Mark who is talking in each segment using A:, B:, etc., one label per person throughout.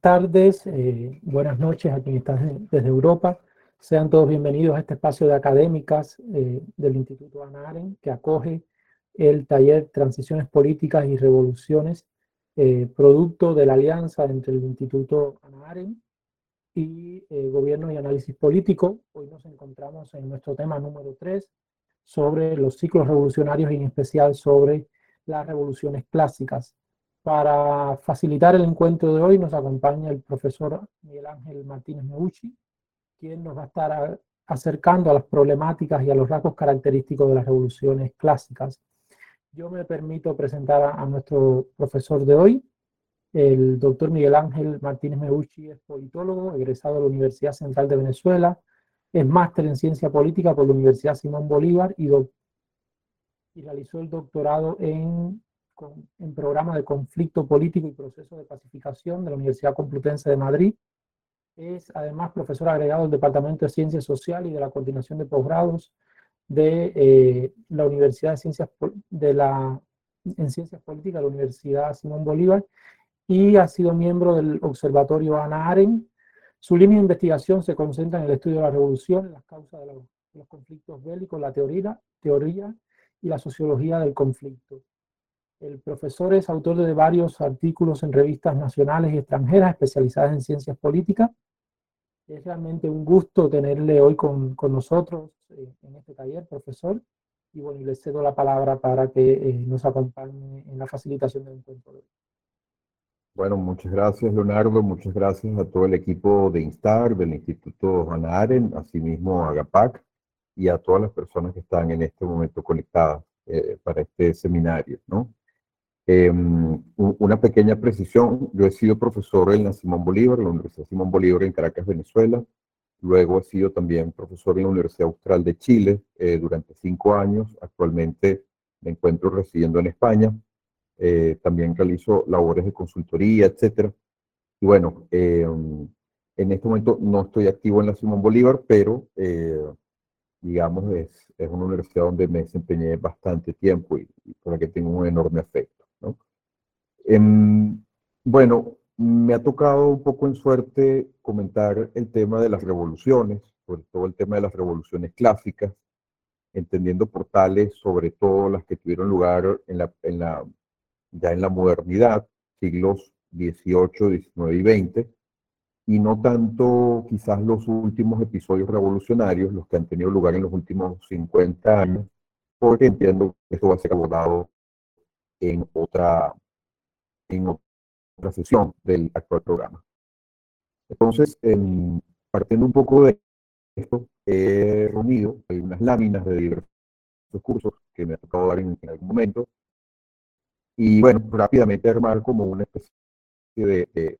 A: tardes, eh, buenas noches a quienes están desde Europa. Sean todos bienvenidos a este espacio de académicas eh, del Instituto Ana que acoge el taller Transiciones Políticas y Revoluciones, eh, producto de la alianza entre el Instituto Ana y Gobierno y Análisis Político. Hoy nos encontramos en nuestro tema número 3 sobre los ciclos revolucionarios y en especial sobre las revoluciones clásicas. Para facilitar el encuentro de hoy nos acompaña el profesor Miguel Ángel Martínez Meucci, quien nos va a estar acercando a las problemáticas y a los rasgos característicos de las revoluciones clásicas. Yo me permito presentar a, nuestro profesor de hoy, el doctor Miguel Ángel Martínez Meucci es politólogo, egresado de la Universidad Central de Venezuela, es máster en ciencia política por la Universidad Simón Bolívar y, y realizó el doctorado en en programa de conflicto político y proceso de pacificación de la Universidad Complutense de Madrid. Es además profesor agregado del Departamento de Ciencias Sociales y de la Coordinación de Posgrados de eh, la Universidad de Ciencias, de la, en Ciencias Políticas de la Universidad Simón Bolívar y ha sido miembro del Observatorio Ana Aren. Su línea de investigación se concentra en el estudio de la revolución, las causas de los, de los conflictos bélicos, la teoría, teoría y la sociología del conflicto. El profesor es autor de varios artículos en revistas nacionales y extranjeras especializadas en ciencias políticas. Es realmente un gusto tenerle hoy con, con nosotros eh, en este taller, profesor. Y bueno, le cedo la palabra para que eh, nos acompañe en la facilitación del encuentro.
B: Bueno, muchas gracias, Leonardo. Muchas gracias a todo el equipo de Instar, del Instituto Hannah Arendt, asimismo a GAPAC y a todas las personas que están en este momento conectadas eh, para este seminario, ¿no? Em, una pequeña precisión, yo he sido profesor en la Simón Bolívar, la Universidad Simón Bolívar en Caracas, Venezuela. Luego he sido también profesor en la Universidad Austral de Chile eh, durante cinco años. Actualmente me encuentro residiendo en España. Eh, también realizo labores de consultoría, etc. Y bueno, em, en este momento no estoy activo en la Simón Bolívar, pero eh, digamos es, es, una universidad donde me desempeñé bastante tiempo y, y por la que tengo un enorme afecto. Em, bueno, me ha tocado un poco en suerte comentar el tema de las revoluciones, sobre todo el tema de las revoluciones clásicas, entendiendo por tales, sobre todo las que tuvieron lugar ya en la modernidad, siglos XVIII, XIX y XX, y no tanto quizás los últimos episodios revolucionarios, los que han tenido lugar en los últimos 50 años, porque entiendo que esto va a ser abordado en otra, en otra sesión del actual programa. Entonces, partiendo un poco de esto, he reunido unas láminas de diversos cursos que me ha tocado dar en, algún momento. Y bueno, rápidamente armar como una especie de,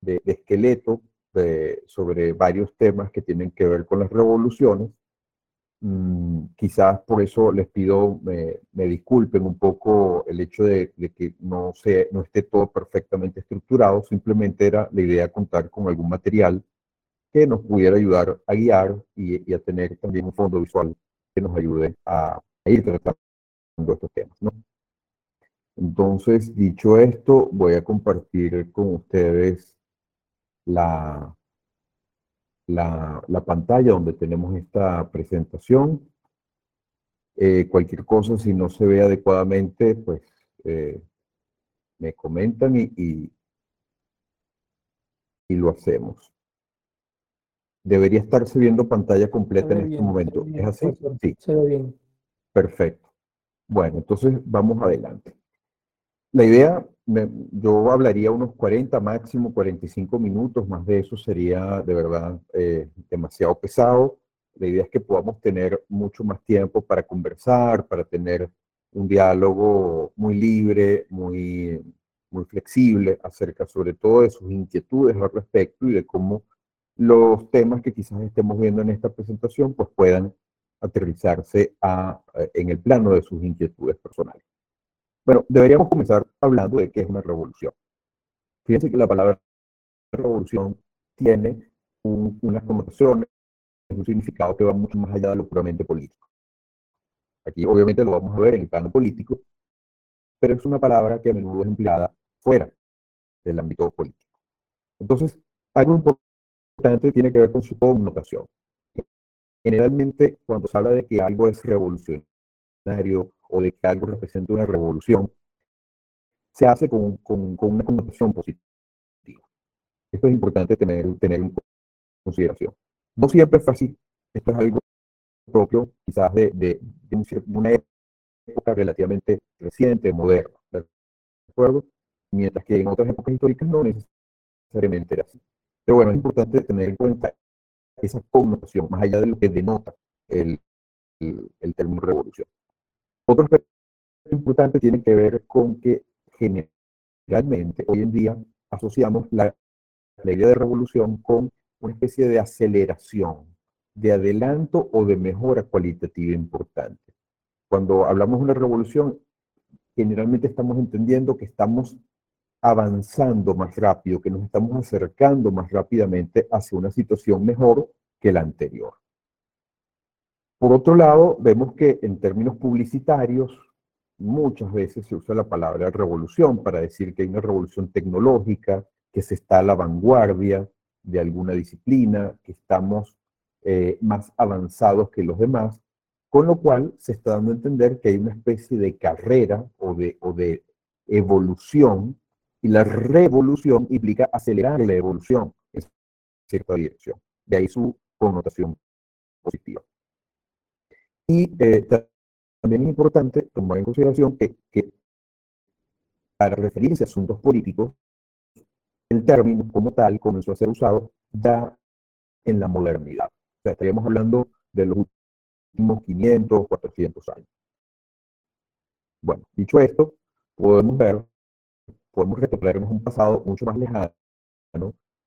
B: de, esqueleto sobre varios temas que tienen que ver con las revoluciones Mm, quizás por eso les pido me, me, disculpen un poco el hecho de, que no, esté todo perfectamente estructurado, simplemente era la idea de contar con algún material que nos pudiera ayudar a guiar y, a tener también un fondo visual que nos ayude a, a ir tratando estos temas. Entonces, dicho esto, voy a compartir con ustedes la, la, pantalla donde tenemos esta presentación. Eh, cualquier cosa, si no se ve adecuadamente, pues eh, me comentan y, y, lo hacemos. Debería estarse viendo pantalla completa en este momento. ¿Es así?
A: Sí. Se ve bien.
B: Perfecto. Bueno, entonces vamos adelante. La idea, yo hablaría unos 40, máximo 45 minutos, más de eso sería de verdad eh, demasiado pesado. La idea es que podamos tener mucho más tiempo para conversar, para tener un diálogo muy libre, muy, muy flexible acerca sobre todo de sus inquietudes al respecto y de cómo los temas que quizás estemos viendo en esta presentación pues puedan aterrizarse eh, en el plano de sus inquietudes personales. Bueno, deberíamos comenzar hablando de qué es una revolución. Fíjense que la palabra revolución tiene unas connotaciones, un significado que va mucho más allá de lo puramente político. Aquí obviamente lo vamos a ver en el plano político, pero es una palabra que a menudo es empleada fuera del ámbito político. Entonces, algo importante tiene que ver con su connotación. Generalmente, cuando se habla de que algo es revolucionario o de que algo representa una revolución, se hace con, con, con una connotación positiva. Esto es importante tener, tener en consideración. No siempre es así. Esto es algo propio, quizás de, de, de una época relativamente reciente, moderna. ¿De acuerdo? Mientras que en otras épocas históricas no necesariamente era así. Pero bueno, es importante tener en cuenta esa connotación, más allá de lo que denota el, el, el término revolución. Otro aspecto importante tiene que ver con que generalmente hoy en día asociamos la, la idea de revolución con una especie de aceleración, de adelanto o de mejora cualitativa importante. Cuando hablamos de una revolución, generalmente estamos entendiendo que estamos avanzando más rápido, que nos estamos acercando más rápidamente hacia una situación mejor que la anterior. Por otro lado, vemos que en términos publicitarios, muchas veces se usa la palabra revolución para decir que hay una revolución tecnológica, que se está a la vanguardia de alguna disciplina, que estamos eh, más avanzados que los demás, con lo cual se está dando a entender que hay una especie de carrera o de, o de evolución y la revolución implica acelerar la evolución en cierta dirección. De ahí su connotación positiva. Y eh, también es importante tomar en consideración que, que, para referirse a asuntos políticos, el término como tal comenzó a ser usado ya en la modernidad. O sea, estaríamos hablando de los últimos 500, 400 años. Bueno, dicho esto, podemos ver podemos retrocedernos un pasado mucho más lejano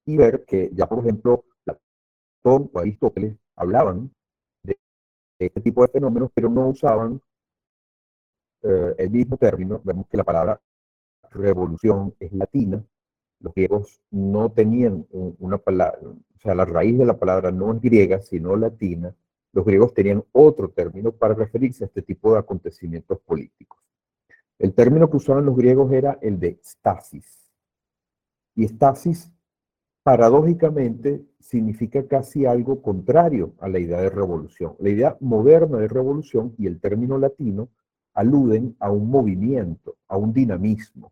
B: y ver que ya, por ejemplo, Platón o Aristóteles hablaban este tipo de fenómenos, pero no usaban eh, el mismo término. Vemos que la palabra revolución es latina. Los griegos no tenían una palabra, o sea, la raíz de la palabra no es griega, sino latina. Los griegos tenían otro término para referirse a este tipo de acontecimientos políticos. El término que usaban los griegos era el de stasis. Y stasis, paradójicamente, significa casi algo contrario a la idea de revolución. La idea moderna de revolución y el término latino aluden a un movimiento, a un dinamismo,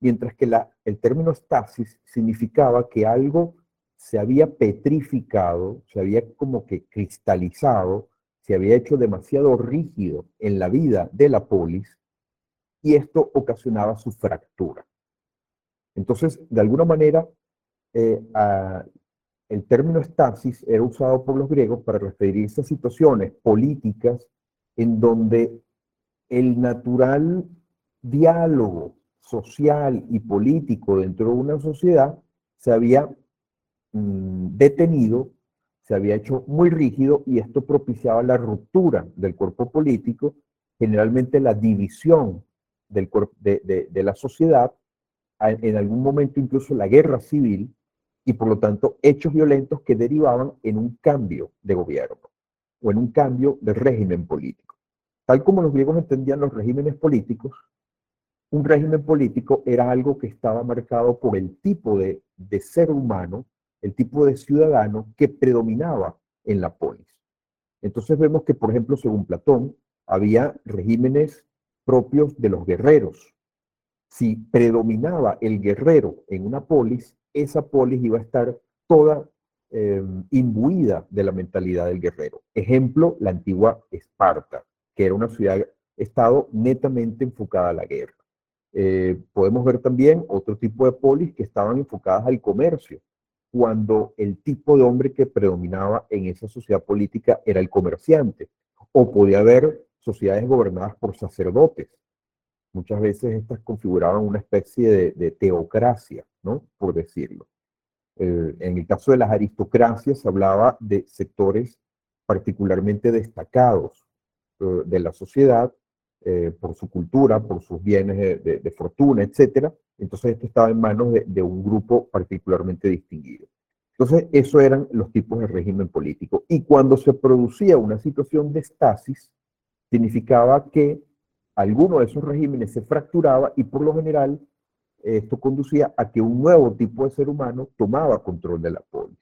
B: mientras que el término stasis significaba que algo se había petrificado, se había como que cristalizado, se había hecho demasiado rígido en la vida de la polis y esto ocasionaba su fractura. Entonces, de alguna manera, eh, el término estasis era usado por los griegos para referirse a situaciones políticas en donde el natural diálogo social y político dentro de una sociedad se había mm, detenido, se había hecho muy rígido y esto propiciaba la ruptura del cuerpo político, generalmente la división de, la sociedad, en algún momento incluso la guerra civil, y por lo tanto hechos violentos que derivaban en un cambio de gobierno o en un cambio de régimen político. Tal como los griegos entendían los regímenes políticos, un régimen político era algo que estaba marcado por el tipo de, de ser humano, el tipo de ciudadano que predominaba en la polis. Entonces vemos que, por ejemplo, según Platón, había regímenes propios de los guerreros. Si predominaba el guerrero en una polis, esa polis iba a estar toda eh, imbuida de la mentalidad del guerrero. Ejemplo, la antigua Esparta, que era una ciudad-estado netamente enfocada a la guerra. Eh, podemos ver también otro tipo de polis que estaban enfocadas al comercio, cuando el tipo de hombre que predominaba en esa sociedad política era el comerciante, o podía haber sociedades gobernadas por sacerdotes. Muchas veces estas configuraban una especie de, teocracia, ¿no? Por decirlo. en el caso de las aristocracias se hablaba de sectores particularmente destacados eh, de la sociedad eh, por su cultura, por sus bienes de, fortuna, etc. Entonces esto estaba en manos de, de un grupo particularmente distinguido. Entonces, eso eran los tipos de régimen político. Y cuando se producía una situación de estasis, significaba que alguno de esos regímenes se fracturaba y por lo general esto conducía a que un nuevo tipo de ser humano tomaba control de la polis.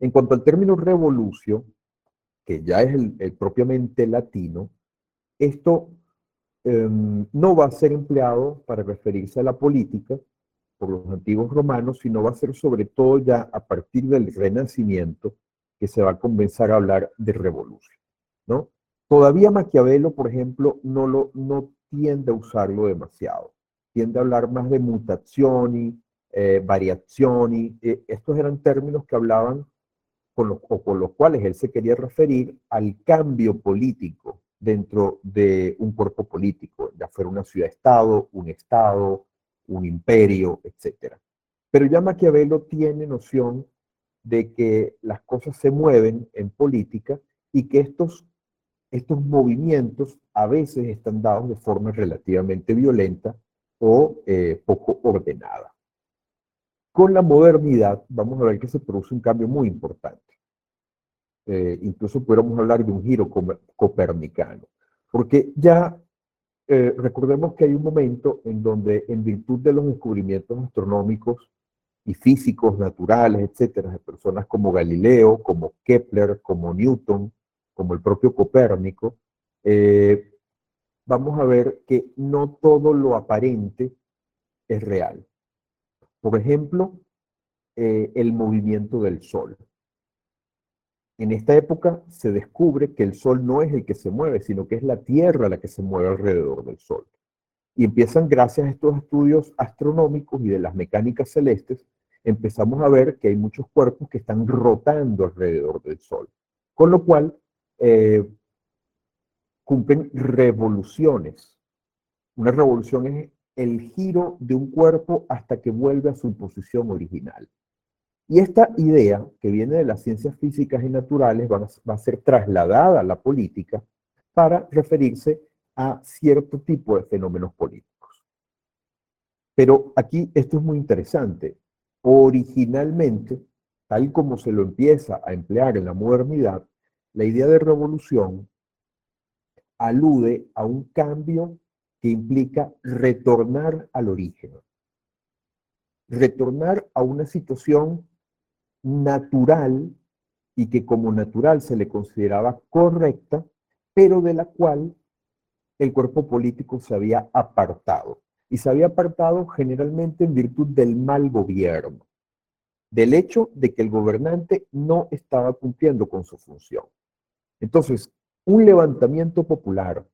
B: En cuanto al término revolución, que ya es el, propiamente latino, esto em, no va a ser empleado para referirse a la política por los antiguos romanos, sino va a ser sobre todo ya a partir del Renacimiento que se va a comenzar a hablar de revolución. ¿no? Todavía Maquiavelo, por ejemplo, no, lo, no tiende a usarlo demasiado. Tiende a hablar más de mutazioni, eh, variazioni. Eh, estos eran términos que hablaban con los, o con los cuales él se quería referir al cambio político dentro de un cuerpo político, ya fuera una ciudad-estado, un estado, un imperio, etc. Pero ya Maquiavelo tiene noción de que las cosas se mueven en política y que estos, estos movimientos a veces están dados de forma relativamente violenta o eh, poco ordenada. Con la modernidad vamos a ver que se produce un cambio muy importante. Eh, incluso pudiéramos hablar de un giro copernicano, porque ya eh, recordemos que hay un momento en donde en virtud de los descubrimientos astronómicos y físicos naturales, etcétera, de personas como Galileo, como Kepler, como Newton, como el propio Copérnico, eh, vamos a ver que no todo lo aparente es real. Por ejemplo, eh, el movimiento del Sol. En esta época se descubre que el Sol no es el que se mueve, sino que es la Tierra la que se mueve alrededor del Sol. Y empiezan, gracias a estos estudios astronómicos y de las mecánicas celestes, empezamos a ver que hay muchos cuerpos que están rotando alrededor del Sol, con lo cual eh, cumplen revoluciones. Una revolución es el giro de un cuerpo hasta que vuelve a su posición original. Y esta idea, que viene de las ciencias físicas y naturales, va a ser trasladada a la política para referirse a cierto tipo de fenómenos políticos. Pero aquí esto es muy interesante originalmente, tal como se lo empieza a emplear en la modernidad, la idea de revolución alude a un cambio que implica retornar al origen, retornar a una situación natural y que como natural se le consideraba correcta, pero de la cual el cuerpo político se había apartado y se había apartado generalmente en virtud del mal gobierno, del hecho de que el gobernante no estaba cumpliendo con su función. Entonces, un levantamiento popular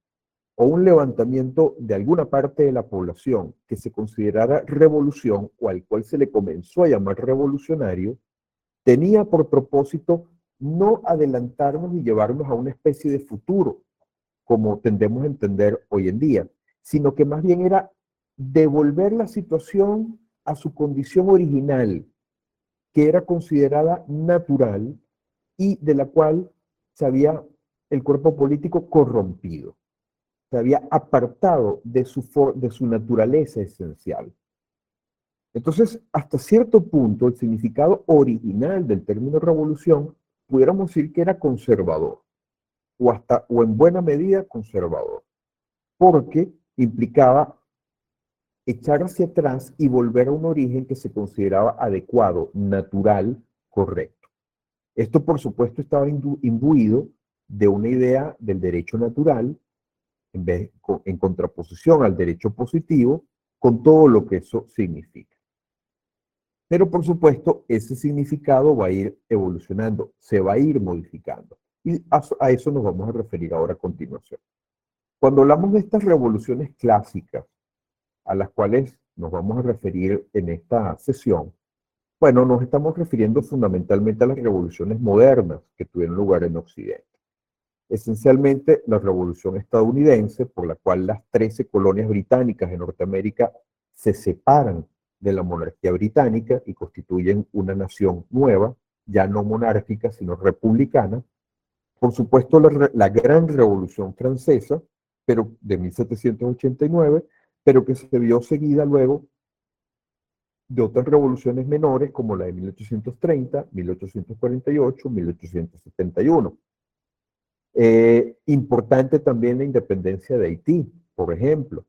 B: o un levantamiento de alguna parte de la población que se considerara revolución o al cual se le comenzó a llamar revolucionario, tenía por propósito no adelantarnos y llevarnos a una especie de futuro, como tendemos a entender hoy en día, sino que más bien era devolver la situación a su condición original, que era considerada natural y de la cual se había el cuerpo político corrompido, se había apartado de su, de su naturaleza esencial. Entonces, hasta cierto punto, el significado original del término revolución, pudiéramos decir que era conservador, o hasta, o en buena medida conservador, porque implicaba echar hacia atrás y volver a un origen que se consideraba adecuado, natural, correcto. Esto, por supuesto, estaba imbuido de una idea del derecho natural en, contraposición al derecho positivo, con todo lo que eso significa. Pero, por supuesto, ese significado va a ir evolucionando, se va a ir modificando. Y a eso nos vamos a referir ahora a continuación. Cuando hablamos de estas revoluciones clásicas, a las cuales nos vamos a referir en esta sesión, bueno, nos estamos refiriendo fundamentalmente a las revoluciones modernas que tuvieron lugar en Occidente. Esencialmente, la revolución estadounidense, por la cual las 13 colonias británicas en Norteamérica se separan de la monarquía británica y constituyen una nación nueva, ya no monárquica, sino republicana. Por supuesto, la, la gran revolución francesa, pero de 1789, pero que se vio seguida luego de otras revoluciones menores como la de 1830, 1848, 1871. importante también la independencia de Haití, por ejemplo,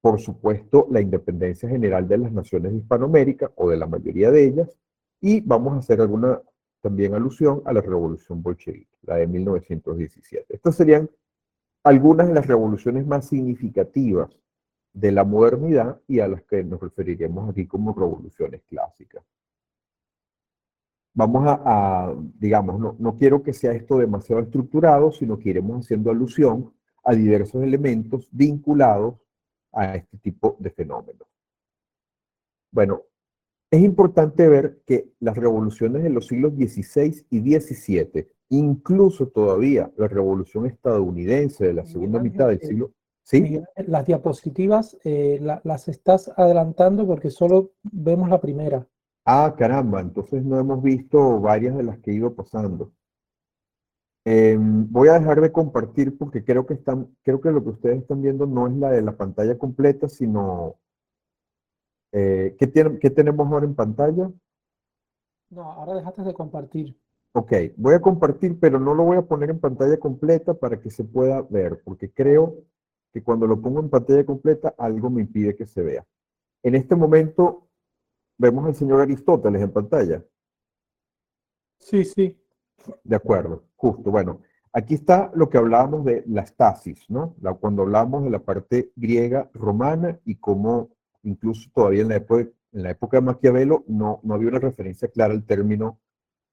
B: por supuesto, la independencia general de las naciones de Hispanoamérica o de la mayoría de ellas, y vamos a hacer alguna también alusión a la revolución bolchevique, la de 1917. Estas serían algunas de las revoluciones más significativas de la modernidad y a las que nos referiremos aquí como revoluciones clásicas. Vamos a, digamos, no, no, quiero que sea esto demasiado estructurado, sino que iremos haciendo alusión a diversos elementos vinculados a este tipo de fenómenos. Bueno, es importante ver que las revoluciones de los siglos XVI y XVII, incluso todavía la revolución estadounidense de la segunda mitad del siglo
A: ¿Sí? Las diapositivas eh, las estás adelantando porque solo vemos la primera.
B: Ah, caramba, entonces no hemos visto varias de las que he ido pasando. Em, voy a dejar de compartir porque creo que, están, creo que lo que ustedes están viendo no es la de la pantalla completa, sino... Eh, ¿qué, ¿Qué tenemos ahora en pantalla?
A: No, ahora dejaste de compartir.
B: Ok, voy a compartir, pero no lo voy a poner en pantalla completa para que se pueda ver, porque creo que cuando lo pongo en pantalla completa algo me impide que se vea. En este momento vemos al señor Aristóteles en pantalla.
A: Sí, sí.
B: De acuerdo, justo. Bueno, aquí está lo que hablábamos de la estasis, ¿no? La, cuando hablamos de la parte griega romana y cómo incluso todavía en la época, en la época de Maquiavelo no, no había una referencia clara al término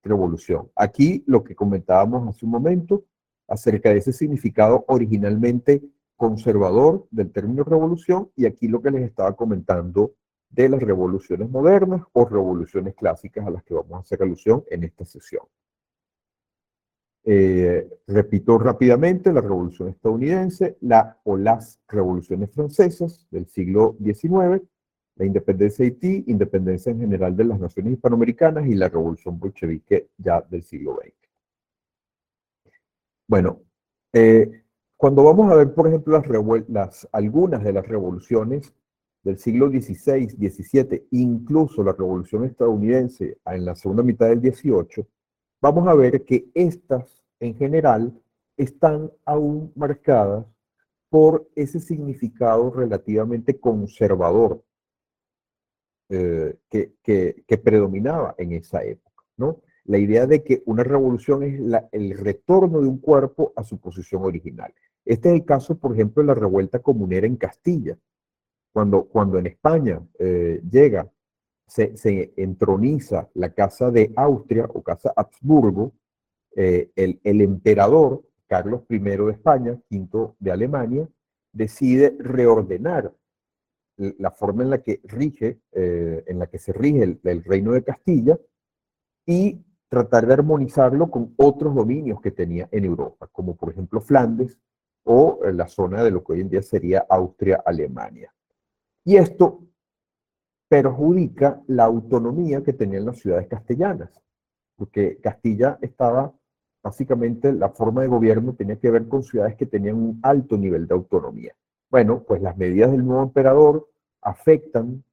B: revolución. Aquí lo que comentábamos hace un momento acerca de ese significado originalmente conservador del término revolución y aquí lo que les estaba comentando de las revoluciones modernas o revoluciones clásicas a las que vamos a hacer alusión en esta sesión. Eh, repito rápidamente, la revolución estadounidense, la o las revoluciones francesas del siglo XIX, la independencia de Haití, independencia en general de las naciones hispanoamericanas y la revolución bolchevique ya del siglo XX. Bueno, eh, cuando vamos a ver, por ejemplo, las, algunas de las revoluciones del siglo XVI, XVII, incluso la revolución estadounidense en la segunda mitad del XVIII, vamos a ver que estas, en general, están aún marcadas por ese significado relativamente conservador eh, que, predominaba en esa época. La idea de que una revolución es el retorno de un cuerpo a su posición original. Este es el caso, por ejemplo, de la revuelta comunera en Castilla. Cuando, cuando en España eh, llega, se, entroniza la casa de Austria o casa Habsburgo, eh, el, emperador Carlos I de España, V de Alemania, decide reordenar la forma en la que rige, eh, en la que se rige el, el, reino de Castilla y tratar de armonizarlo con otros dominios que tenía en Europa, como por ejemplo Flandes o la zona de lo que hoy en día sería Austria-Alemania. Y esto perjudica la autonomía que tenían las ciudades castellanas, porque Castilla estaba, básicamente, la forma de gobierno tenía que ver con ciudades que tenían un alto nivel de autonomía. Bueno, pues las medidas del nuevo emperador afectan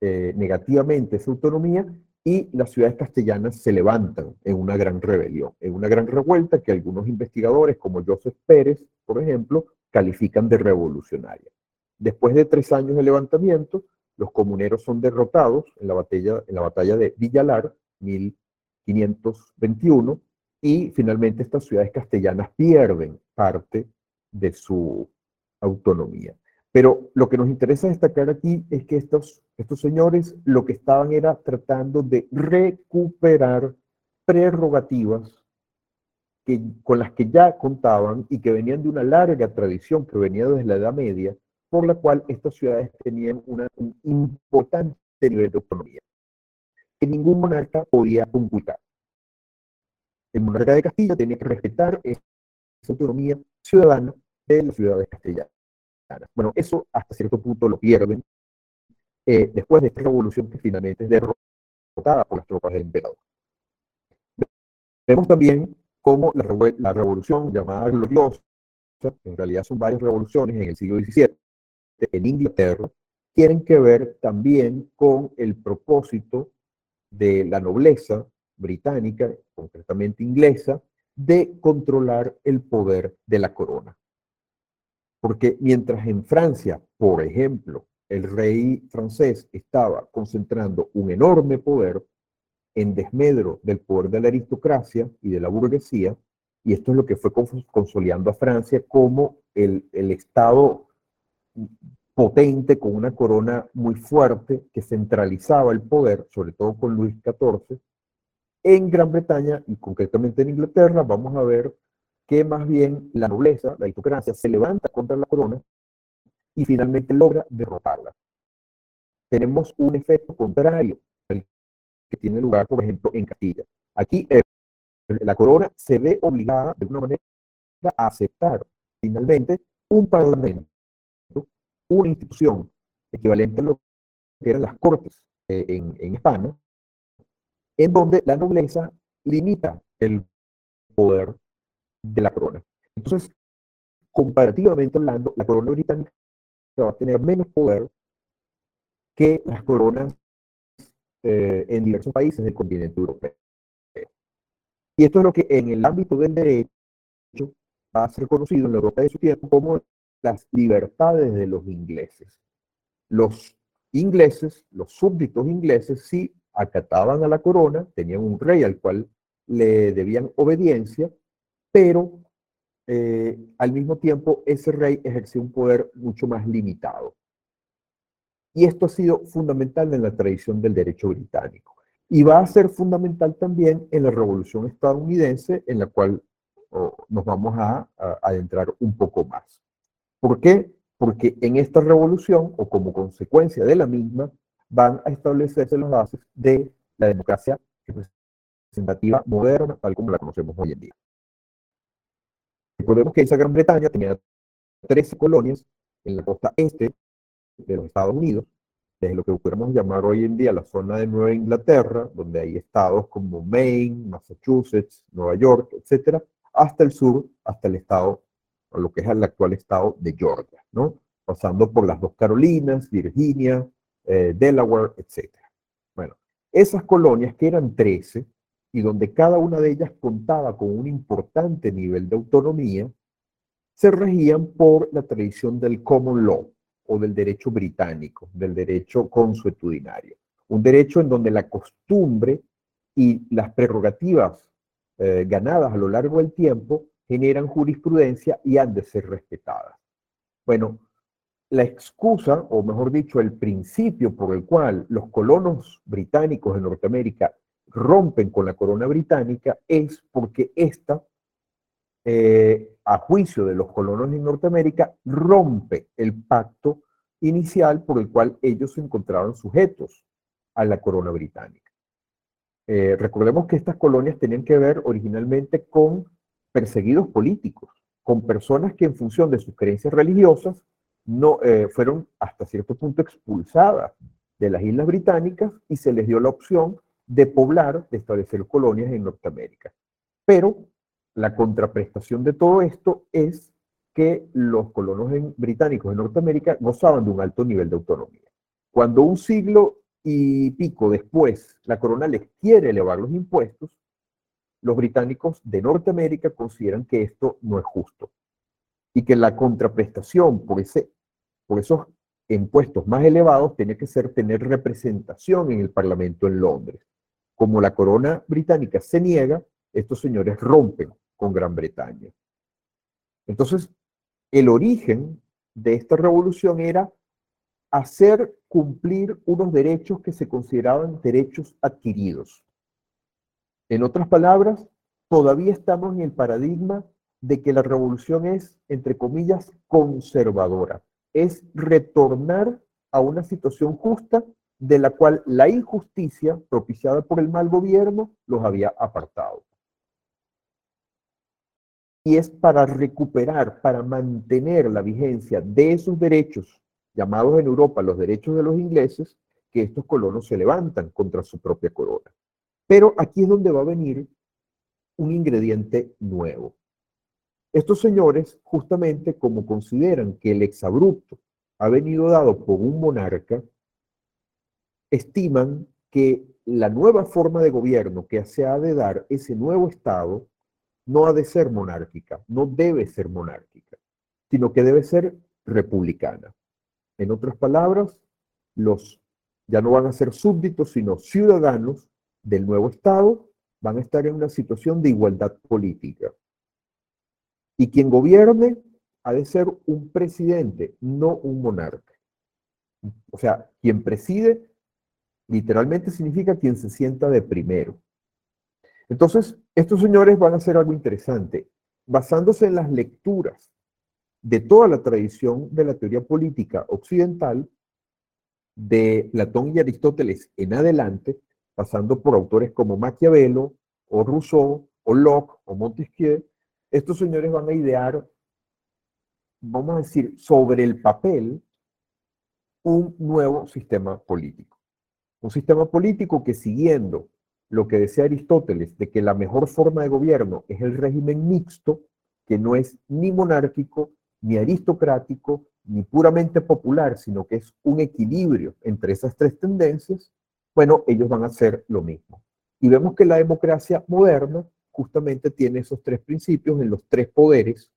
B: eh, negativamente esa autonomía y las ciudades castellanas se levantan en una gran rebelión, en una gran revuelta que algunos investigadores, como Joseph Pérez, por ejemplo, califican de revolucionaria. Después de tres años de levantamiento, los comuneros son derrotados en la batalla, en la batalla de Villalar, 1521, y finalmente estas ciudades castellanas pierden parte de su autonomía. Pero lo que nos interesa destacar aquí es que estos, estos señores lo que estaban era tratando de recuperar prerrogativas que, con las que ya contaban y que venían de una larga tradición que venía desde la Edad Media, por la cual estas ciudades tenían una, un importante nivel de autonomía, que ningún monarca podía conculcar. El monarca de Castilla tenía que respetar esa autonomía ciudadana de las ciudades castellanas. Bueno, eso hasta cierto punto lo pierden eh, después de esta revolución que finalmente es derrotada por las tropas del emperador. Vemos también cómo la, revolución llamada gloriosa, en realidad son varias revoluciones en el siglo XVII, en Inglaterra, tienen que ver también con el propósito de la nobleza británica, concretamente inglesa, de controlar el poder de la corona. Porque mientras en Francia, por ejemplo, el rey francés estaba concentrando un enorme poder en desmedro del poder de la aristocracia y de la burguesía, y esto es lo que fue consolidando a Francia como el, el Estado potente, con una corona muy fuerte, que centralizaba el poder, sobre todo con Luis XIV. En Gran Bretaña y concretamente en Inglaterra, vamos a ver que más bien la nobleza, la aristocracia, se levanta contra la corona y finalmente logra derrotarla. Tenemos un efecto contrario que tiene lugar, por ejemplo, en Castilla. Aquí eh, la corona se ve obligada de alguna manera a aceptar finalmente un parlamento, una institución equivalente a lo que eran las cortes eh, en, en España, en donde la nobleza limita el poder de la corona. Entonces, comparativamente hablando, la corona británica va a tener menos poder que las coronas eh, en diversos países del continente europeo. Y esto es lo que en el ámbito del derecho va a ser conocido en la Europa de su tiempo como las libertades de los ingleses. Los ingleses, los súbditos ingleses, sí acataban a la corona, tenían un rey al cual le debían obediencia, pero eh, al mismo tiempo ese rey ejercía un poder mucho más limitado. Y esto ha sido fundamental en la tradición del derecho británico. Y va a ser fundamental también en la revolución estadounidense, en la cual nos vamos a, adentrar un poco más. ¿Por qué? Porque en esta revolución, o como consecuencia de la misma, van a establecerse las bases de la democracia representativa moderna, tal como la conocemos hoy en día. Recordemos que esa Gran Bretaña tenía 13 colonias en la costa este de los Estados Unidos, desde lo que pudiéramos llamar hoy en día la zona de Nueva Inglaterra, donde hay estados como Maine, Massachusetts, Nueva York, etcétera, hasta el sur, hasta el estado, o lo que es el actual estado de Georgia, ¿no? Pasando por las dos Carolinas, Virginia, eh, Delaware, etcétera. Bueno, esas colonias que eran 13 y donde cada una de ellas contaba con un importante nivel de autonomía, se regían por la tradición del common law, o del derecho británico, del derecho consuetudinario. Un derecho en donde la costumbre y las prerrogativas eh, ganadas a lo largo del tiempo generan jurisprudencia y han de ser respetadas. Bueno, la excusa, o mejor dicho, el principio por el cual los colonos británicos de Norteamérica rompen con la corona británica es porque esta eh, a juicio de los colonos en Norteamérica, rompe el pacto inicial por el cual ellos se encontraban sujetos a la corona británica. Eh, recordemos que estas colonias tenían que ver originalmente con perseguidos políticos, con personas que en función de sus creencias religiosas no, eh, fueron hasta cierto punto expulsadas de las islas británicas y se les dio la opción de poblar, de establecer colonias en Norteamérica. Pero la contraprestación de todo esto es que los colonos británicos de Norteamérica gozaban de un alto nivel de autonomía. Cuando un siglo y pico después la corona les quiere elevar los impuestos, los británicos de Norteamérica consideran que esto no es justo y que la contraprestación por, ese, por esos impuestos más elevados tiene que ser tener representación en el Parlamento en Londres. Como la corona británica se niega, estos señores rompen con Gran Bretaña. Entonces, el origen de esta revolución era hacer cumplir unos derechos que se consideraban derechos adquiridos. En otras palabras, todavía estamos en el paradigma de que la revolución es, entre comillas, conservadora. Es retornar a una situación justa de la cual la injusticia propiciada por el mal gobierno los había apartado y es para recuperar, para mantener la vigencia de esos derechos, llamados en Europa los derechos de los ingleses, que estos colonos se levantan contra su propia corona. Pero aquí es donde va a venir un ingrediente nuevo. Estos señores, justamente como consideran que el exabrupto ha venido dado por un monarca, estiman que la nueva forma de gobierno que se ha de dar ese nuevo Estado no ha de ser monárquica, no debe ser monárquica. sino que debe ser republicana. En otras palabras, los ya no van a ser súbditos, sino ciudadanos del nuevo Estado, van a estar en una situación de igualdad política. Y quien gobierne ha de ser un presidente, no un monarca. O sea, quien preside literalmente significa quien se sienta de primero. Entonces, estos señores van a hacer algo interesante. Basándose en las lecturas de toda la tradición de la teoría política occidental, de Platón y Aristóteles en adelante, pasando por autores como Maquiavelo, o Rousseau, o Locke, o Montesquieu, estos señores van a idear, vamos a decir, sobre el papel, un nuevo sistema político. Un sistema político que siguiendo lo que decía Aristóteles, de que la mejor forma de gobierno es el régimen mixto, que no es ni monárquico, ni aristocrático, ni puramente popular, sino que es un equilibrio entre esas tres tendencias, bueno, ellos van a hacer lo mismo. Y vemos que la democracia moderna justamente tiene esos tres principios en los tres poderes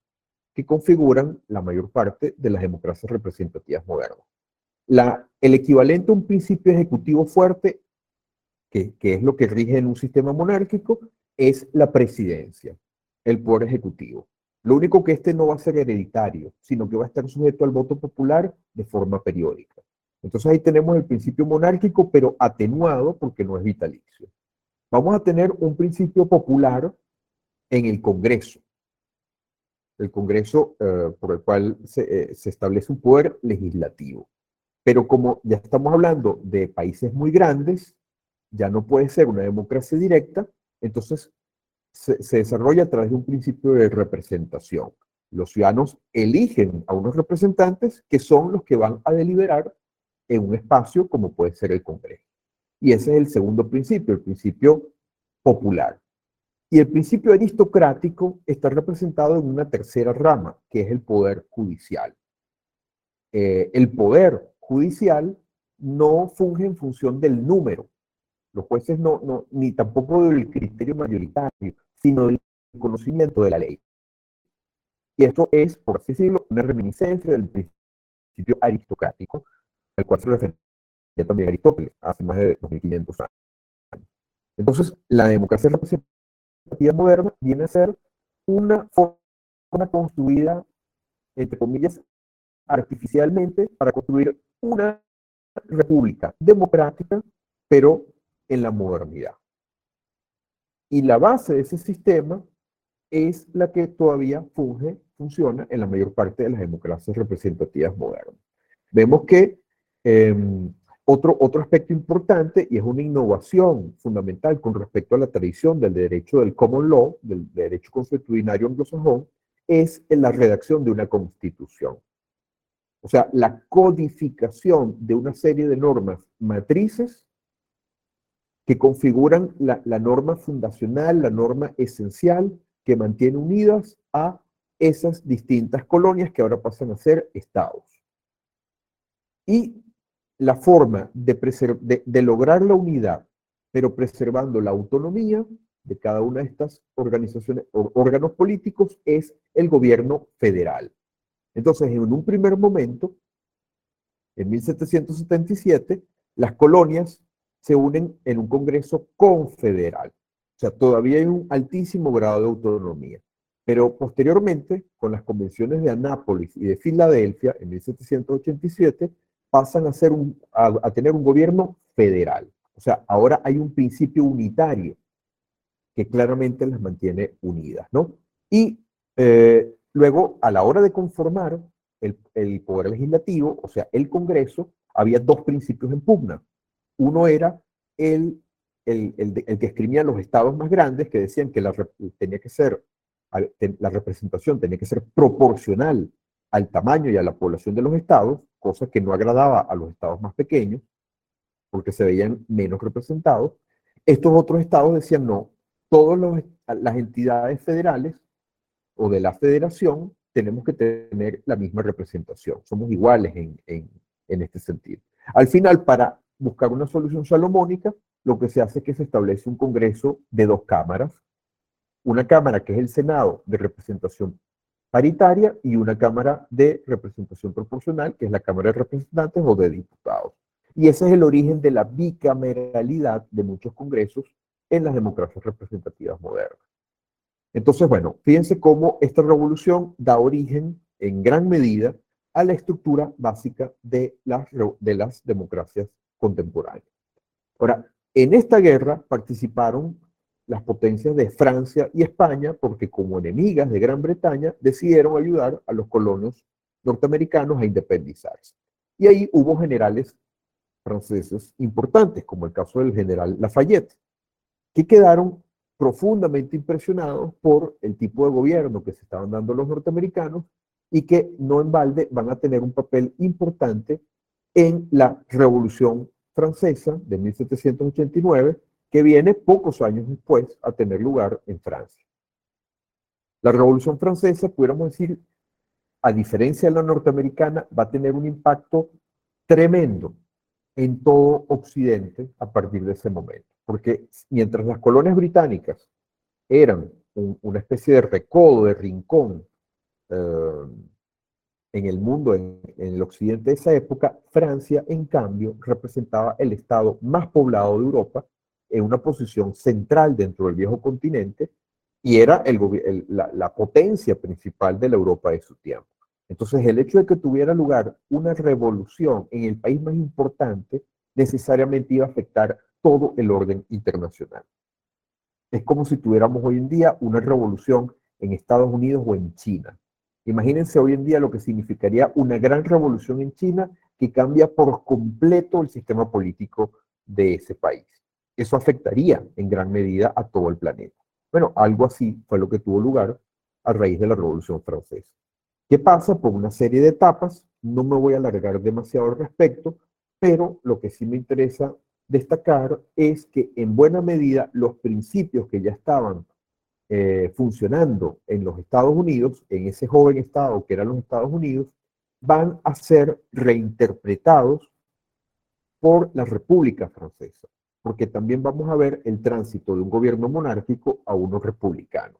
B: que configuran la mayor parte de las democracias representativas modernas. El equivalente a un principio ejecutivo fuerte, que, que es lo que rige en un sistema monárquico, es la presidencia, el poder ejecutivo. Lo único que este no va a ser hereditario, sino que va a estar sujeto al voto popular de forma periódica. Entonces ahí tenemos el principio monárquico, pero atenuado porque no es vitalicio. Vamos a tener un principio popular en el Congreso. El Congreso eh, por el cual se, eh, se establece un poder legislativo. Pero como ya estamos hablando de países muy grandes, ya no puede ser una democracia directa, entonces se, desarrolla a través de un principio de representación. Los ciudadanos eligen a unos representantes que son los que van a deliberar en un espacio como puede ser el Congreso. Y ese es el segundo principio, el principio popular. Y el principio aristocrático está representado en una tercera rama, que es el poder judicial. Eh, el poder judicial no funge en función del número. Los jueces no, no, ni tampoco del criterio mayoritario, sino del conocimiento de la ley. Y esto es, por así decirlo, una reminiscencia del principio aristocrático, al cual se refería también Aristóteles hace más de 2500 años. Entonces, la democracia representativa moderna viene a ser una forma construida, entre comillas, artificialmente para construir una república democrática, pero en la modernidad. Y la base de ese sistema es la que todavía funge, funciona en la mayor parte de las democracias representativas modernas. Vemos que em, otro, otro aspecto importante, y es una innovación fundamental con respecto a la tradición del derecho del common law, del derecho constitucionario anglosajón, es la redacción de una constitución. O sea, la codificación de una serie de normas matrices que configuran la, norma fundacional, la norma esencial que mantiene unidas a esas distintas colonias que ahora pasan a ser estados. Y la forma de, de, lograr la unidad, pero preservando la autonomía de cada una de estas organizaciones, órganos políticos, es el gobierno federal. Entonces, en un primer momento, en 1777, las colonias se unen en un Congreso confederal. O sea, todavía hay un altísimo grado de autonomía. Pero posteriormente, con las convenciones de Anápolis y de Filadelfia en 1787, pasan a, ser a, tener un gobierno federal. O sea, ahora hay un principio unitario que claramente las mantiene unidas, ¿no? Y eh, luego, a la hora de conformar el, el poder legislativo, o sea, el Congreso, había dos principios en pugna. Uno era el, el, el, que escribía los estados más grandes, que decían que la, tenía que ser, la representación tenía que ser proporcional al tamaño y a la población de los estados, cosa que no agradaba a los estados más pequeños, porque se veían menos representados. Estos otros estados decían no, todas las entidades federales o de la federación tenemos que tener la misma representación, somos iguales en, en, en este sentido. Al final, para buscar una solución salomónica, lo que se hace es que se establece un Congreso de dos cámaras. Una cámara que es el Senado de representación paritaria y una Cámara de representación proporcional, que es la Cámara de Representantes o de Diputados. Y ese es el origen de la bicameralidad de muchos congresos en las democracias representativas modernas. Entonces, bueno, fíjense cómo esta revolución da origen en gran medida a la estructura básica de las, de las democracias contemporáneas. Ahora, en esta guerra participaron las potencias de Francia y España porque como enemigas de Gran Bretaña decidieron ayudar a los colonos norteamericanos a independizarse. Y ahí hubo generales franceses importantes, como el caso del general Lafayette, que quedaron profundamente impresionados por el tipo de gobierno que se estaban dando los norteamericanos y que no en balde van a tener un papel importante en la Revolución Francesa de 1789, que viene pocos años después a tener lugar en Francia. La Revolución Francesa, pudiéramos decir, a diferencia de la norteamericana, va a tener un impacto tremendo en todo Occidente a partir de ese momento. Porque mientras las colonias británicas eran una especie de recodo, de rincón eh, en el mundo, en, el occidente de esa época, Francia, en cambio, representaba el estado más poblado de Europa en una posición central dentro del viejo continente y era el, la, potencia principal de la Europa de su tiempo. Entonces, el hecho de que tuviera lugar una revolución en el país más importante necesariamente iba a afectar todo el orden internacional. Es como si tuviéramos hoy en día una revolución en Estados Unidos o en China. Imagínense hoy en día lo que significaría una gran revolución en China que cambia por completo el sistema político de ese país. Eso afectaría en gran medida a todo el planeta. Bueno, algo así fue lo que tuvo lugar a raíz de la Revolución Francesa. ¿Qué pasa? Por una serie de etapas, no me voy a alargar demasiado al respecto, pero lo que sí me interesa destacar es que en buena medida los principios que ya estaban eh, funcionando en los Estados Unidos, en ese joven estado que eran los Estados Unidos, van a ser reinterpretados por la República Francesa, porque también vamos a ver el tránsito de un gobierno monárquico a uno republicano.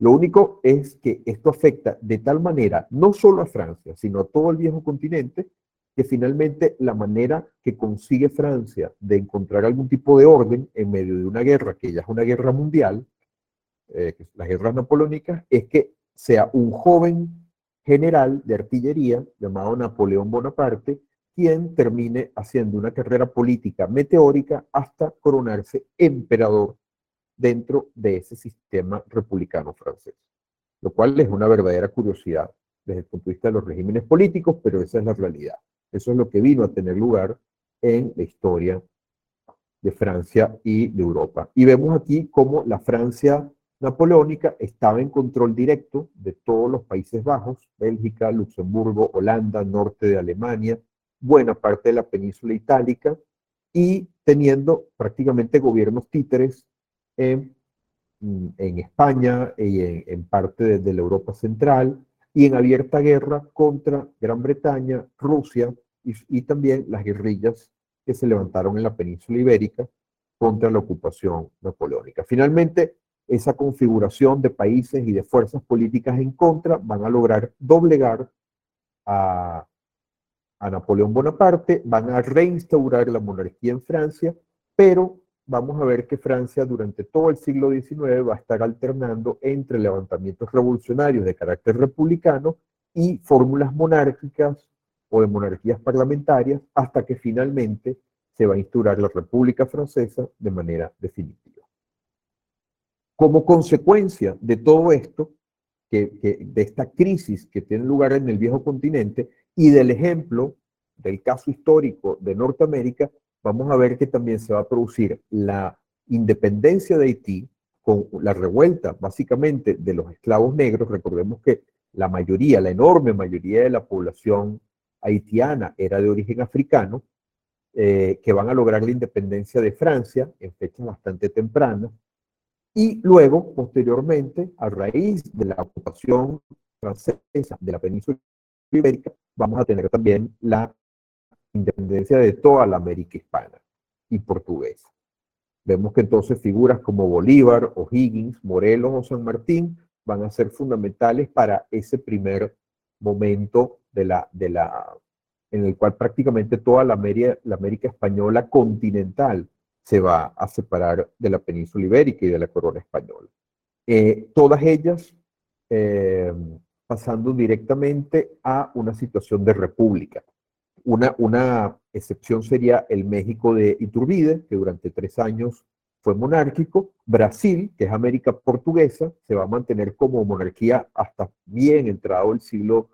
B: Lo único es que esto afecta de tal manera no solo a Francia, sino a todo el viejo continente, que finalmente la manera que consigue Francia de encontrar algún tipo de orden en medio de una guerra, que ya es una guerra mundial, eh, las guerras napoleónicas, es que sea un joven general de artillería llamado Napoleón Bonaparte quien termine haciendo una carrera política meteórica hasta coronarse emperador dentro de ese sistema republicano francés, lo cual es una verdadera curiosidad desde el punto de vista de los regímenes políticos, pero esa es la realidad. Eso es lo que vino a tener lugar en la historia de Francia y de Europa. Y vemos aquí cómo la Francia napoleónica estaba en control directo de todos los Países Bajos, Bélgica, Luxemburgo, Holanda, norte de Alemania, buena parte de la península itálica y teniendo prácticamente gobiernos títeres en, España y en, parte de, la Europa central y en abierta guerra contra Gran Bretaña, Rusia y, y también las guerrillas que se levantaron en la península ibérica contra la ocupación napoleónica. Finalmente, esa configuración de países y de fuerzas políticas en contra van a lograr doblegar a, Napoleón Bonaparte, van a reinstaurar la monarquía en Francia, pero vamos a ver que Francia durante todo el siglo XIX va a estar alternando entre levantamientos revolucionarios de carácter republicano y fórmulas monárquicas o de monarquías parlamentarias hasta que finalmente se va a instaurar la República Francesa de manera definitiva. Como consecuencia de todo esto, que, de esta crisis que tiene lugar en el viejo continente y del ejemplo del caso histórico de Norteamérica, vamos a ver que también se va a producir la independencia de Haití con la revuelta básicamente de los esclavos negros. Recordemos que la mayoría, la enorme mayoría de la población haitiana era de origen africano, eh, que van a lograr la independencia de Francia en fechas bastante tempranas, y luego, posteriormente, a raíz de la ocupación francesa de la península ibérica, vamos a tener también la independencia de toda la América hispana y portuguesa. Vemos que entonces figuras como Bolívar, O'Higgins, Morelos o San Martín van a ser fundamentales para ese primer momento de la, de la, en el cual prácticamente toda la América, la América española continental se va a separar de la península ibérica y de la corona española. Eh, todas ellas eh, pasando directamente a una situación de república. Una, una excepción sería el México de Iturbide, que durante tres años fue monárquico. Brasil, que es América portuguesa, se va a mantener como monarquía hasta bien entrado el siglo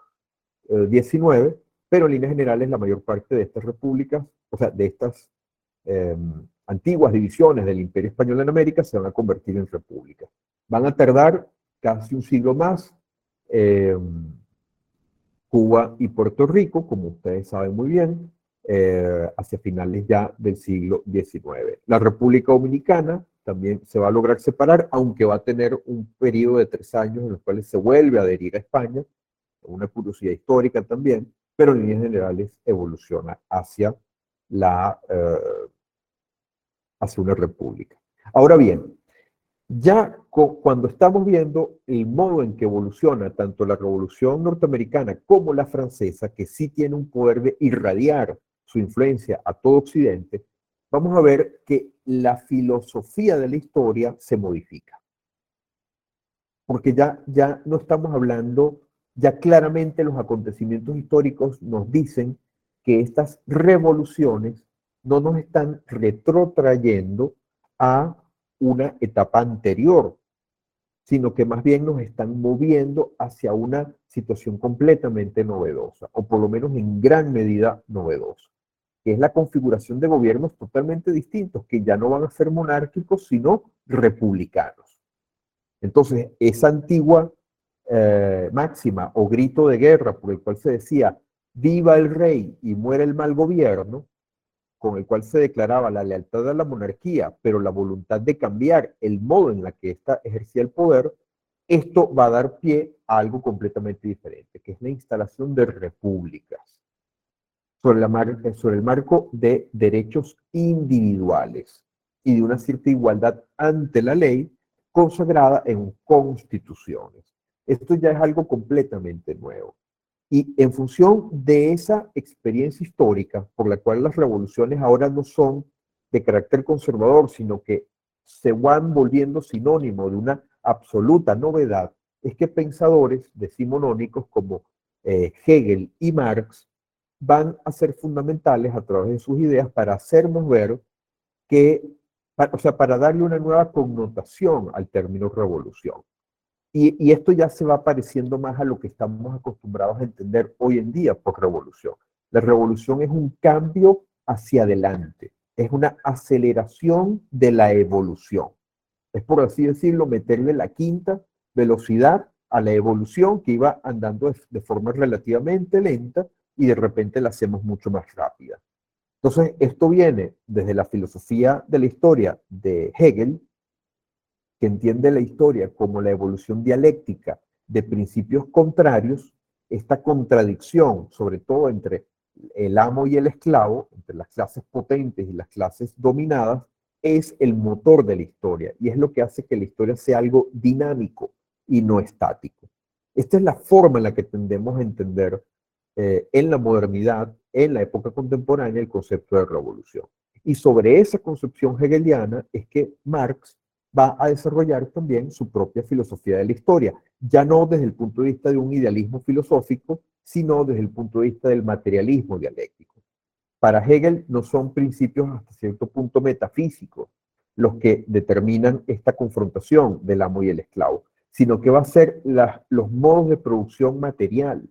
B: XIX, eh, pero en líneas generales la mayor parte de estas repúblicas, o sea, de estas em, antiguas divisiones del Imperio Español en América, se van a convertir en repúblicas. Van a tardar casi un siglo más. Em, Cuba y Puerto Rico, como ustedes saben muy bien, eh, hacia finales ya del siglo XIX. La República Dominicana también se va a lograr separar, aunque va a tener un periodo de tres años en los cuales se vuelve a adherir a España, una curiosidad histórica también, pero en líneas generales evoluciona hacia, la, eh, hacia una república. Ahora bien, ya cuando estamos viendo el modo en que evoluciona tanto la revolución norteamericana como la francesa, que sí tiene un poder de irradiar su influencia a todo Occidente, vamos a ver que la filosofía de la historia se modifica. Porque ya, ya no estamos hablando, ya claramente los acontecimientos históricos nos dicen que estas revoluciones no nos están retrotrayendo a una etapa anterior, sino que más bien nos están moviendo hacia una situación completamente novedosa, o por lo menos en gran medida novedosa que es la configuración de gobiernos totalmente distintos, que ya no van a ser monárquicos, sino republicanos. Entonces, esa antigua eh, máxima o grito de guerra por el cual se decía, viva el rey y muere el mal gobierno, con el cual se declaraba la lealtad a la monarquía, pero la voluntad de cambiar el modo en la que ésta ejercía el poder, esto va a dar pie a algo completamente diferente, que es la instalación de repúblicas sobre, sobre el marco de derechos individuales y de una cierta igualdad ante la ley consagrada en constituciones. Esto ya es algo completamente nuevo. Y en función de esa experiencia histórica, por la cual las revoluciones ahora no son de carácter conservador, sino que se van volviendo sinónimo de una absoluta novedad, es que pensadores decimonónicos como eh, Hegel y Marx van a ser fundamentales a través de sus ideas para hacernos ver que, o sea, para darle una nueva connotación al término revolución. Y, esto ya se va pareciendo más a lo que estamos acostumbrados a entender hoy en día por revolución. La revolución es un cambio hacia adelante, es una aceleración de la evolución. Es por así decirlo, meterle la quinta velocidad a la evolución que iba andando de forma relativamente lenta y de repente la hacemos mucho más rápida. Entonces, esto viene desde la filosofía de la historia de Hegel, que entiende la historia como la evolución dialéctica de principios contrarios, esta contradicción, sobre todo entre el amo y el esclavo, entre las clases potentes y las clases dominadas, es el motor de la historia y es lo que hace que la historia sea algo dinámico y no estático. Esta es la forma en la que tendemos a entender eh, en la modernidad, en la época contemporánea, el concepto de revolución. Y sobre esa concepción hegeliana es que Marx va a desarrollar también su propia filosofía de la historia, ya no desde el punto de vista de un idealismo filosófico, sino desde el punto de vista del materialismo dialéctico. Para Hegel no son principios hasta cierto punto metafísicos los que determinan esta confrontación del amo y el esclavo, sino que va a ser los modos de producción material,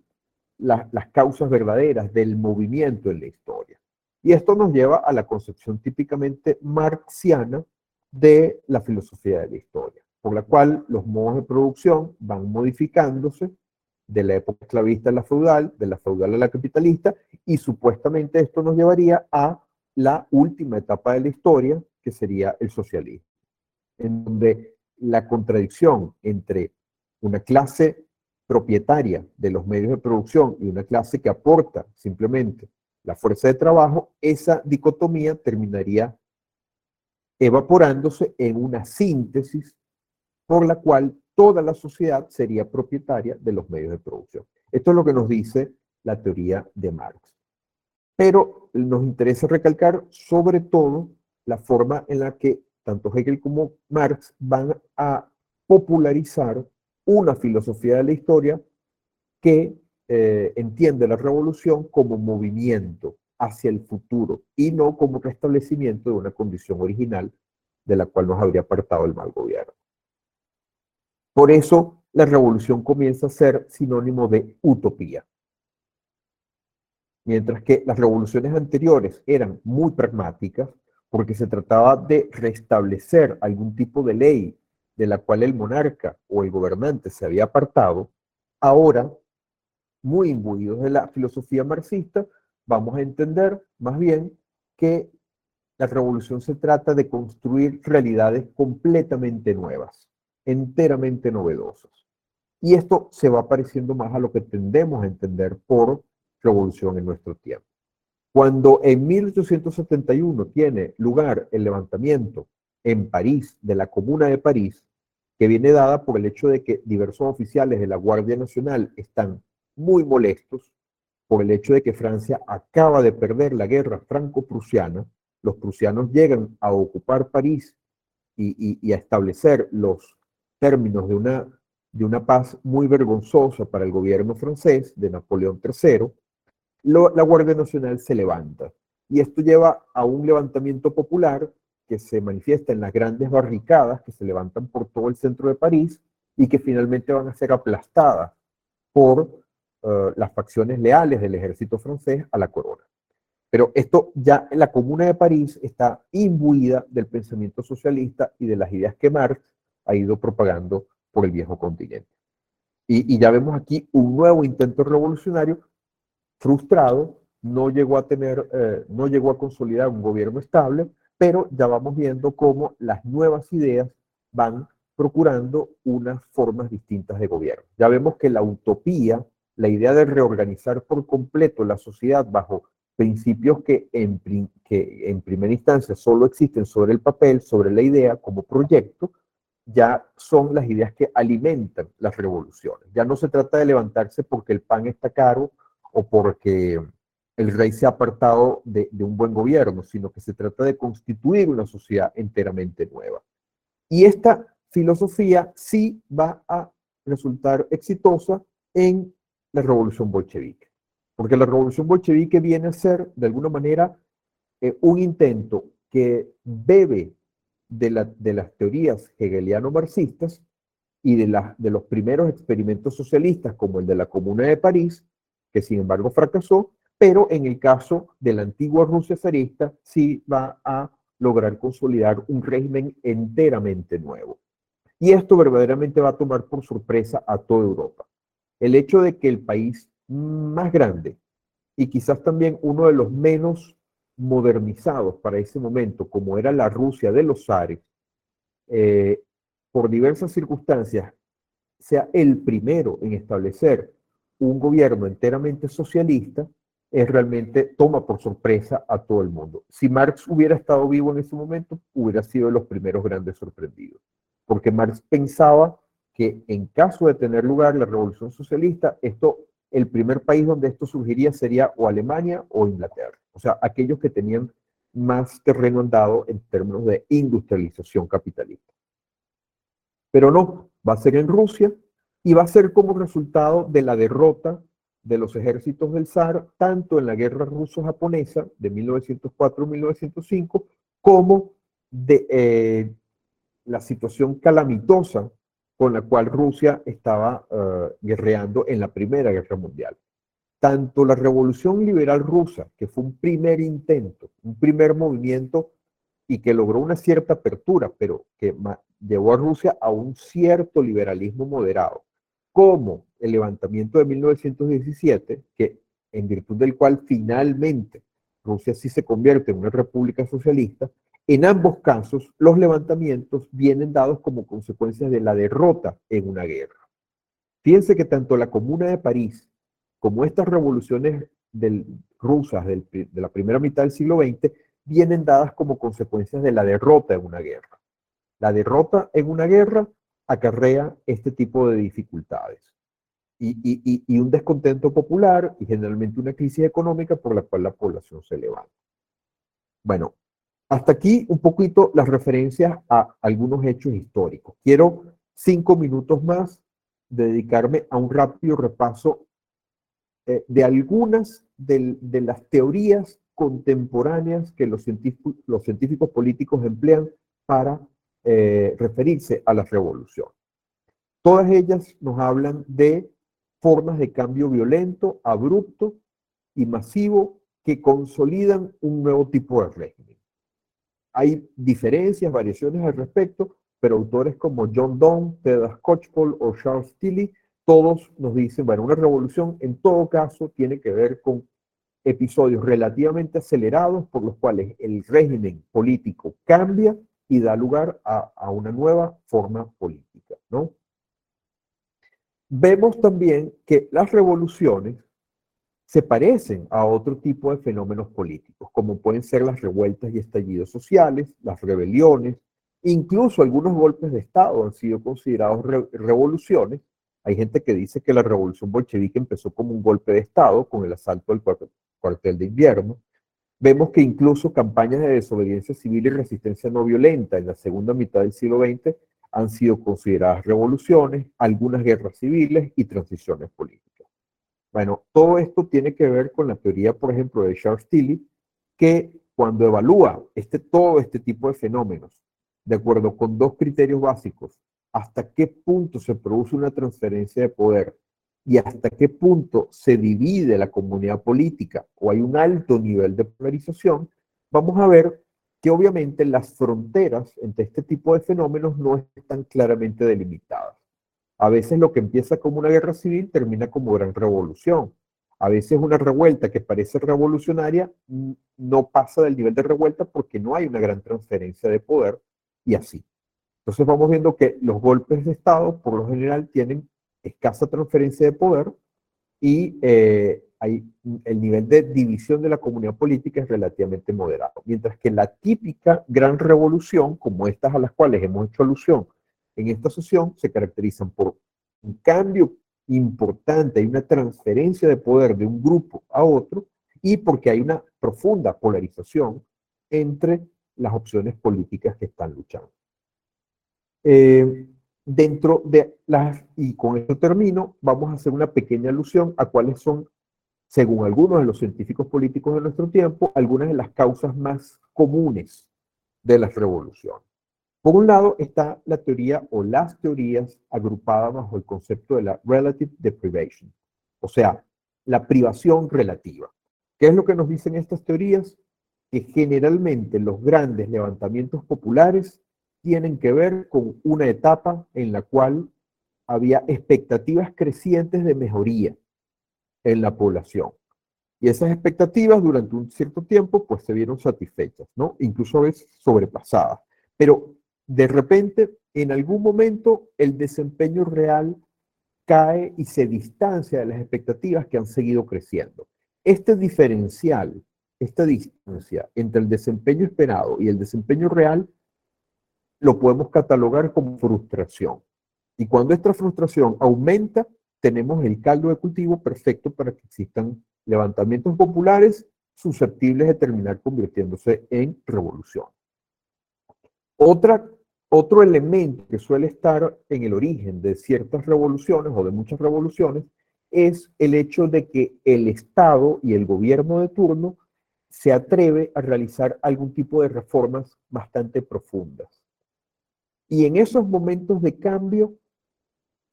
B: las causas verdaderas del movimiento en la historia. Y esto nos lleva a la concepción típicamente marxiana de la filosofía de la historia, por la cual los modos de producción van modificándose de la época esclavista a la feudal, de la feudal a la capitalista, y supuestamente esto nos llevaría a la última etapa de la historia, que sería el socialismo, en donde la contradicción entre una clase propietaria de los medios de producción y una clase que aporta simplemente la fuerza de trabajo, esa dicotomía terminaría evaporándose en una síntesis por la cual toda la sociedad sería propietaria de los medios de producción. Esto es lo que nos dice la teoría de Marx. Pero nos interesa recalcar sobre todo la forma en la que tanto Hegel como Marx van a popularizar una filosofía de la historia que eh, entiende la revolución como movimiento hacia el futuro y no como restablecimiento de una condición original de la cual nos habría apartado el mal gobierno. Por eso la revolución comienza a ser sinónimo de utopía. Mientras que las revoluciones anteriores eran muy pragmáticas, porque se trataba de restablecer algún tipo de ley de la cual el monarca o el gobernante se había apartado, ahora, muy imbuidos de la filosofía marxista, vamos a entender más bien que la revolución se trata de construir realidades completamente nuevas, enteramente novedosas. Y esto se va pareciendo más a lo que tendemos a entender por revolución en nuestro tiempo. Cuando en 1871 tiene lugar el levantamiento en París de la Comuna de París, que viene dada por el hecho de que diversos oficiales de la Guardia Nacional están muy molestos por el hecho de que Francia acaba de perder la guerra franco-prusiana, los prusianos llegan a ocupar París y, a establecer los términos de una, de una paz muy vergonzosa para el gobierno francés de Napoleón III, la Guardia Nacional se levanta. Y esto lleva a un levantamiento popular que se manifiesta en las grandes barricadas que se levantan por todo el centro de París y que finalmente van a ser aplastadas por eh, las facciones leales del ejército francés a la corona. Pero esto ya en la Comuna de París está imbuida del pensamiento socialista y de las ideas que Marx ha ido propagando por el viejo continente. Y, ya vemos aquí un nuevo intento revolucionario frustrado, no llegó a tener, eh, no llegó a consolidar un gobierno estable, pero ya vamos viendo cómo las nuevas ideas van procurando unas formas distintas de gobierno. Ya vemos que la utopía, la idea de reorganizar por completo la sociedad bajo principios que en, que en primera instancia solo existen sobre el papel, sobre la idea como proyecto, ya son las ideas que alimentan las revoluciones. Ya no se trata de levantarse porque el pan está caro o porque el rey se ha apartado de, un buen gobierno, sino que se trata de constituir una sociedad enteramente nueva. Y esta filosofía sí va a resultar exitosa en la revolución bolchevique, porque la revolución bolchevique viene a ser, de alguna manera, eh, un intento que bebe de, las teorías hegeliano-marxistas y de, de los primeros experimentos socialistas, como el de la Comuna de París, que sin embargo fracasó, pero en el caso de la antigua Rusia zarista sí va a lograr consolidar un régimen enteramente nuevo. Y esto verdaderamente va a tomar por sorpresa a toda Europa. El hecho de que el país más grande y quizás también uno de los menos modernizados para ese momento, como era la Rusia de los zares, eh, por diversas circunstancias, sea el primero en establecer un gobierno enteramente socialista, es realmente toma por sorpresa a todo el mundo. Si Marx hubiera estado vivo en ese momento, hubiera sido de los primeros grandes sorprendidos, porque Marx pensaba que en caso de tener lugar la revolución socialista, esto, el primer país donde esto surgiría sería o Alemania o Inglaterra, o sea, aquellos que tenían más terreno andado en términos de industrialización capitalista. Pero no, va a ser en Rusia y va a ser como resultado de la derrota de los ejércitos del zar, tanto en la guerra ruso-japonesa de 1904-1905, como de eh, la situación calamitosa con la cual Rusia estaba eh, guerreando en la Primera Guerra Mundial. Tanto la Revolución Liberal Rusa, que fue un primer intento, un primer movimiento y que logró una cierta apertura, pero que llevó a Rusia a un cierto liberalismo moderado, como el levantamiento de 1917, que en virtud del cual finalmente Rusia sí se convierte en una república socialista, en ambos casos los levantamientos vienen dados como consecuencias de la derrota en una guerra. Fíjense que tanto la Comuna de París como estas revoluciones rusas de la primera mitad del siglo XX vienen dadas como consecuencias de la derrota en una guerra. La derrota en una guerra acarrea este tipo de dificultades y, un descontento popular y generalmente una crisis económica por la cual la población se levanta. Bueno, hasta aquí un poquito las referencias a algunos hechos históricos. Quiero cinco minutos más dedicarme a un rápido repaso eh, de algunas de, las teorías contemporáneas que los científicos, políticos emplean para eh, referirse a la revolución. Todas ellas nos hablan de formas de cambio violento, abrupto y masivo que consolidan un nuevo tipo de régimen. Hay diferencias, variaciones al respecto, pero autores como John Donne, Ted Skocpol o Charles Tilly, todos nos dicen, bueno, una revolución en todo caso tiene que ver con episodios relativamente acelerados por los cuales el régimen político cambia y da lugar a, a una nueva forma política, ¿no? vemos también que las revoluciones se parecen a otro tipo de fenómenos políticos, como pueden ser las revueltas y estallidos sociales, las rebeliones, incluso algunos golpes de Estado han sido considerados revoluciones. Hay gente que dice que la revolución bolchevique empezó como un golpe de Estado con el asalto del cuartel de invierno. Vemos que incluso campañas de desobediencia civil y resistencia no violenta en la segunda mitad del siglo XX han sido consideradas revoluciones, algunas guerras civiles y transiciones políticas. Bueno, todo esto tiene que ver con la teoría, por ejemplo, de Charles Tilly, que cuando evalúa este, todo este tipo de fenómenos, de acuerdo con dos criterios básicos, hasta qué punto se produce una transferencia de poder y hasta qué punto se divide la comunidad política o hay un alto nivel de polarización, vamos a ver que obviamente las fronteras entre este tipo de fenómenos no están claramente delimitadas. A veces lo que empieza como una guerra civil termina como gran revolución. A veces una revuelta que parece revolucionaria no pasa del nivel de revuelta porque no hay una gran transferencia de poder y así. Entonces vamos viendo que los golpes de Estado por lo general tienen escasa transferencia de poder y eh, hay, el nivel de división de la comunidad política es relativamente moderado. Mientras que la típica gran revolución, como estas a las cuales hemos hecho alusión en esta sesión, se caracterizan por un cambio importante, hay una transferencia de poder de un grupo a otro y porque hay una profunda polarización entre las opciones políticas que están luchando. Eh, dentro de las, y con esto termino, vamos a hacer una pequeña alusión a cuáles son según algunos de los científicos políticos de nuestro tiempo, algunas de las causas más comunes de las revoluciones. Por un lado está la teoría o las teorías agrupadas bajo el concepto de la relative deprivation, o sea, la privación relativa. ¿Qué es lo que nos dicen estas teorías? Que generalmente los grandes levantamientos populares tienen que ver con una etapa en la cual había expectativas crecientes de mejoría, en la población. Y esas expectativas durante un cierto tiempo pues se vieron satisfechas, ¿no? Incluso a veces sobrepasadas. Pero de repente, en algún momento, el desempeño real cae y se distancia de las expectativas que han seguido creciendo. Este diferencial, esta distancia entre el desempeño esperado y el desempeño real, lo podemos catalogar como frustración. Y cuando esta frustración aumenta, tenemos el caldo de cultivo perfecto para que existan levantamientos populares susceptibles de terminar convirtiéndose en revolución. Otra, otro elemento que suele estar en el origen de ciertas revoluciones o de muchas revoluciones es el hecho de que el Estado y el gobierno de turno se atreve a realizar algún tipo de reformas bastante profundas. Y en esos momentos de cambio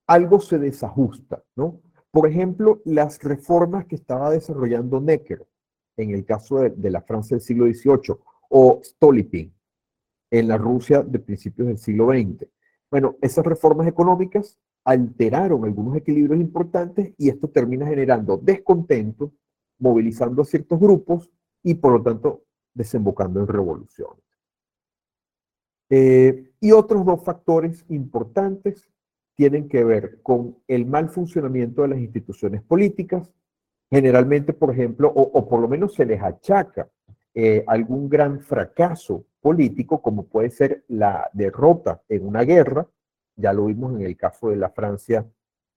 B: algo se desajusta, ¿no? Por ejemplo, las reformas que estaba desarrollando Necker, en el caso de, la Francia del siglo XVIII, o Stolypin, en la Rusia de principios del siglo XX. Bueno, esas reformas económicas alteraron algunos equilibrios importantes y esto termina generando descontento, movilizando a ciertos grupos y por lo tanto desembocando en revoluciones. Eh, y otros dos factores importantes tienen que ver con el mal funcionamiento de las instituciones políticas. Generalmente, por ejemplo, o, por lo menos se les achaca eh, algún gran fracaso político, como puede ser la derrota en una guerra, ya lo vimos en el caso de la Francia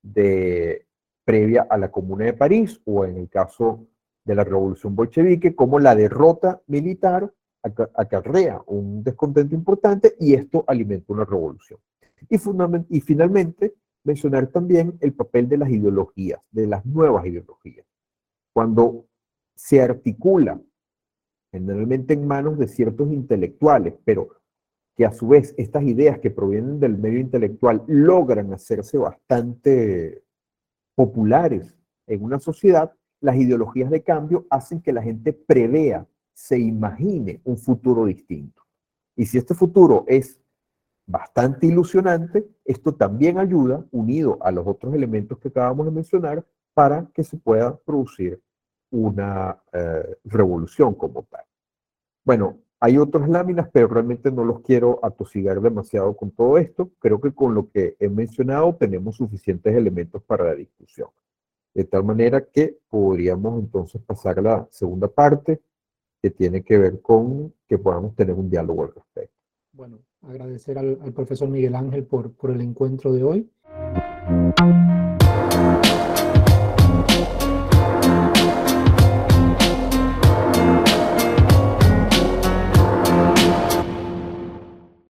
B: de, previa a la Comuna de París o en el caso de la Revolución Bolchevique, como la derrota militar acarrea un descontento importante y esto alimenta una revolución. Y, y finalmente, mencionar también el papel de las ideologías, de las nuevas ideologías. Cuando se articula generalmente en manos de ciertos intelectuales, pero que a su vez estas ideas que provienen del medio intelectual logran hacerse bastante populares en una sociedad, las ideologías de cambio hacen que la gente prevea, se imagine un futuro distinto. Y si este futuro es bastante ilusionante, esto también ayuda, unido a los otros elementos que acabamos de mencionar, para que se pueda producir una eh, revolución como tal. Bueno, hay otras láminas, pero realmente no los quiero atosigar demasiado con todo esto. Creo que con lo que he mencionado tenemos suficientes elementos para la discusión. De tal manera que podríamos entonces pasar a la segunda parte, que tiene que ver con que podamos tener un diálogo al respecto.
A: Bueno, agradecer al, profesor Miguel Ángel por, por el encuentro de hoy.